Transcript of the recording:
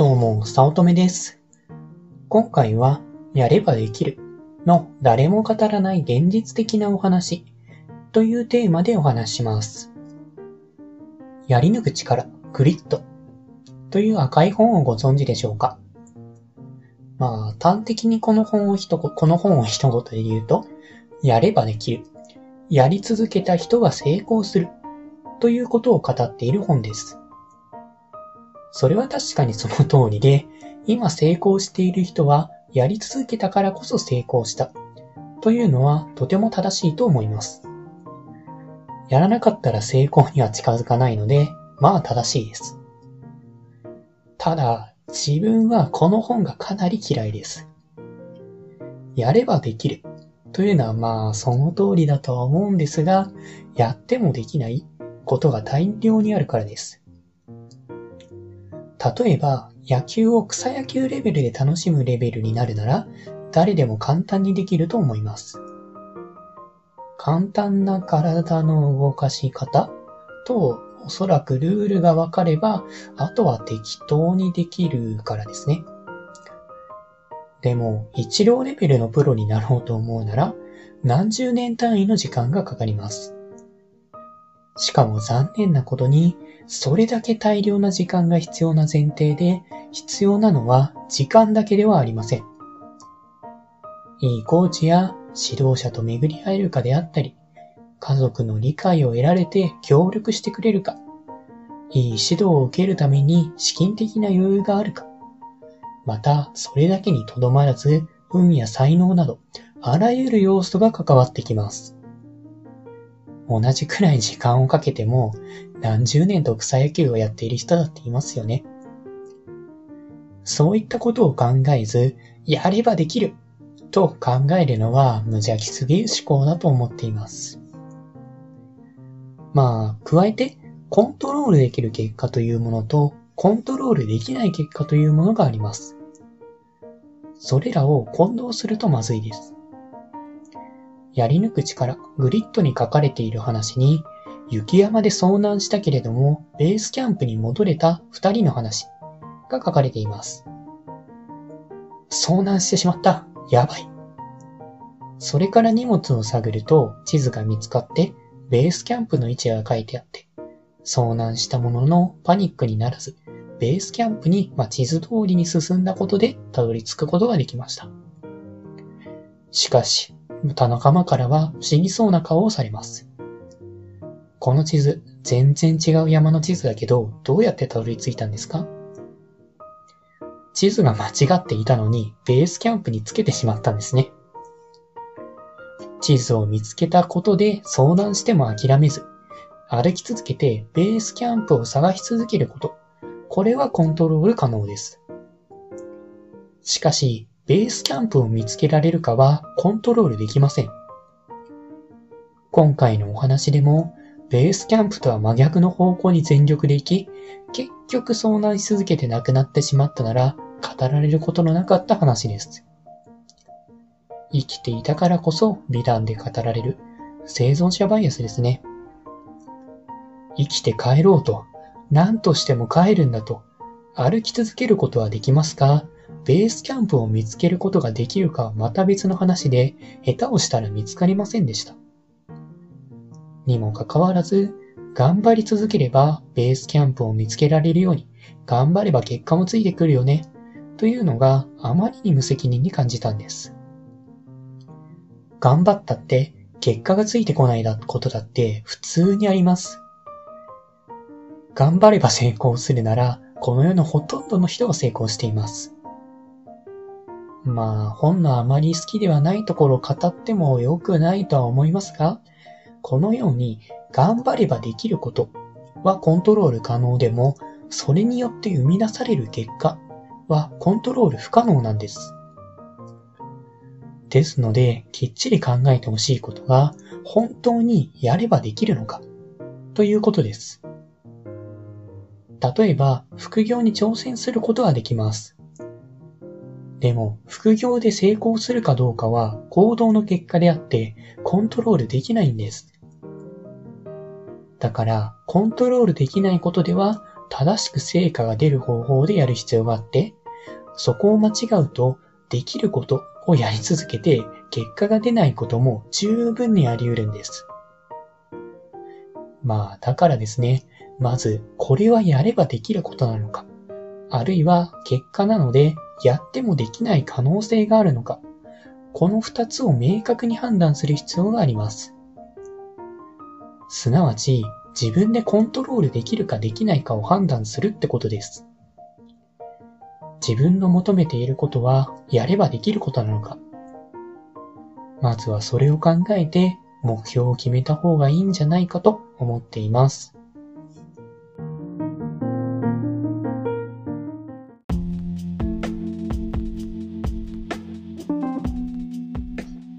どうも、早乙女です。今回は、やればできるの誰も語らない現実的なお話というテーマでお話しします。やり抜く力、グリッドという赤い本をご存知でしょうか？まあ、端的にこの本を一言、この本を一言で言うと、やればできる。やり続けた人が成功する。ということを語っている本です。それは確かにその通りで、今成功している人はやり続けたからこそ成功した。というのはとても正しいと思います。やらなかったら成功には近づかないので、まあ正しいです。ただ、自分はこの本がかなり嫌いです。やればできる。というのはまあその通りだとは思うんですが、やってもできないことが大量にあるからです。例えば、野球を草野球レベルで楽しむレベルになるなら、誰でも簡単にできると思います。簡単な体の動かし方と、おそらくルールが分かれば、あとは適当にできるからですね。でも、一郎レベルのプロになろうと思うなら、何十年単位の時間がかかります。しかも残念なことに、それだけ大量な時間が必要な前提で、必要なのは時間だけではありません。いいコーチや指導者と巡り合えるかであったり、家族の理解を得られて協力してくれるか、いい指導を受けるために資金的な余裕があるか、またそれだけにとどまらず、運や才能など、あらゆる要素が関わってきます。同じくらい時間をかけても、何十年と草野球をやっている人だっていますよね。そういったことを考えず、やればできると考えるのは無邪気すぎる思考だと思っています。まあ、加えて、コントロールできる結果というものと、コントロールできない結果というものがあります。それらを混同するとまずいです。やり抜く力、グリッドに書かれている話に、雪山で遭難したけれども、ベースキャンプに戻れた二人の話が書かれています。遭難してしまった。やばい。それから荷物を探ると地図が見つかって、ベースキャンプの位置が書いてあって、遭難したもののパニックにならず、ベースキャンプに、ま、地図通りに進んだことでたどり着くことができました。しかし、他仲間からは不思議そうな顔をされます。この地図、全然違う山の地図だけど、どうやってたどり着いたんですか？地図が間違っていたのに、ベースキャンプにつけてしまったんですね。地図を見つけたことで遭難しても諦めず、歩き続けてベースキャンプを探し続けること。これはコントロール可能です。しかし、ベースキャンプを見つけられるかはコントロールできません。今回のお話でも、ベースキャンプとは真逆の方向に全力で行き、結局遭難し続けて亡くなってしまったなら、語られることのなかった話です。生きていたからこそ美談で語られる生存者バイアスですね。生きて帰ろうと、何としても帰るんだと、歩き続けることはできますか？ベースキャンプを見つけることができるかはまた別の話で、下手をしたら見つかりませんでした。にもかかわらず、頑張り続ければベースキャンプを見つけられるように、頑張れば結果もついてくるよね、というのがあまりに無責任に感じたんです。頑張ったって結果がついてこないことだって普通にあります。頑張れば成功するなら、この世のほとんどの人が成功しています。まあ、本のあまり好きではないところを語っても良くないとは思いますが、このように頑張ればできることはコントロール可能でも、それによって生み出される結果はコントロール不可能なんです。ですので、きっちり考えてほしいことが、本当にやればできるのか、ということです。例えば、副業に挑戦することはできます。でも、副業で成功するかどうかは行動の結果であって、コントロールできないんです。だから、コントロールできないことでは、正しく成果が出る方法でやる必要があって、そこを間違うと、できることをやり続けて結果が出ないことも十分にあり得るんです。まあ、だからですね、まず、これはやればできることなのか、あるいは結果なので、やってもできない可能性があるのか、この二つを明確に判断する必要があります。すなわち、自分でコントロールできるかできないかを判断するってことです。自分の求めていることはやればできることなのかまずはそれを考えて目標を決めた方がいいんじゃないかと思っています。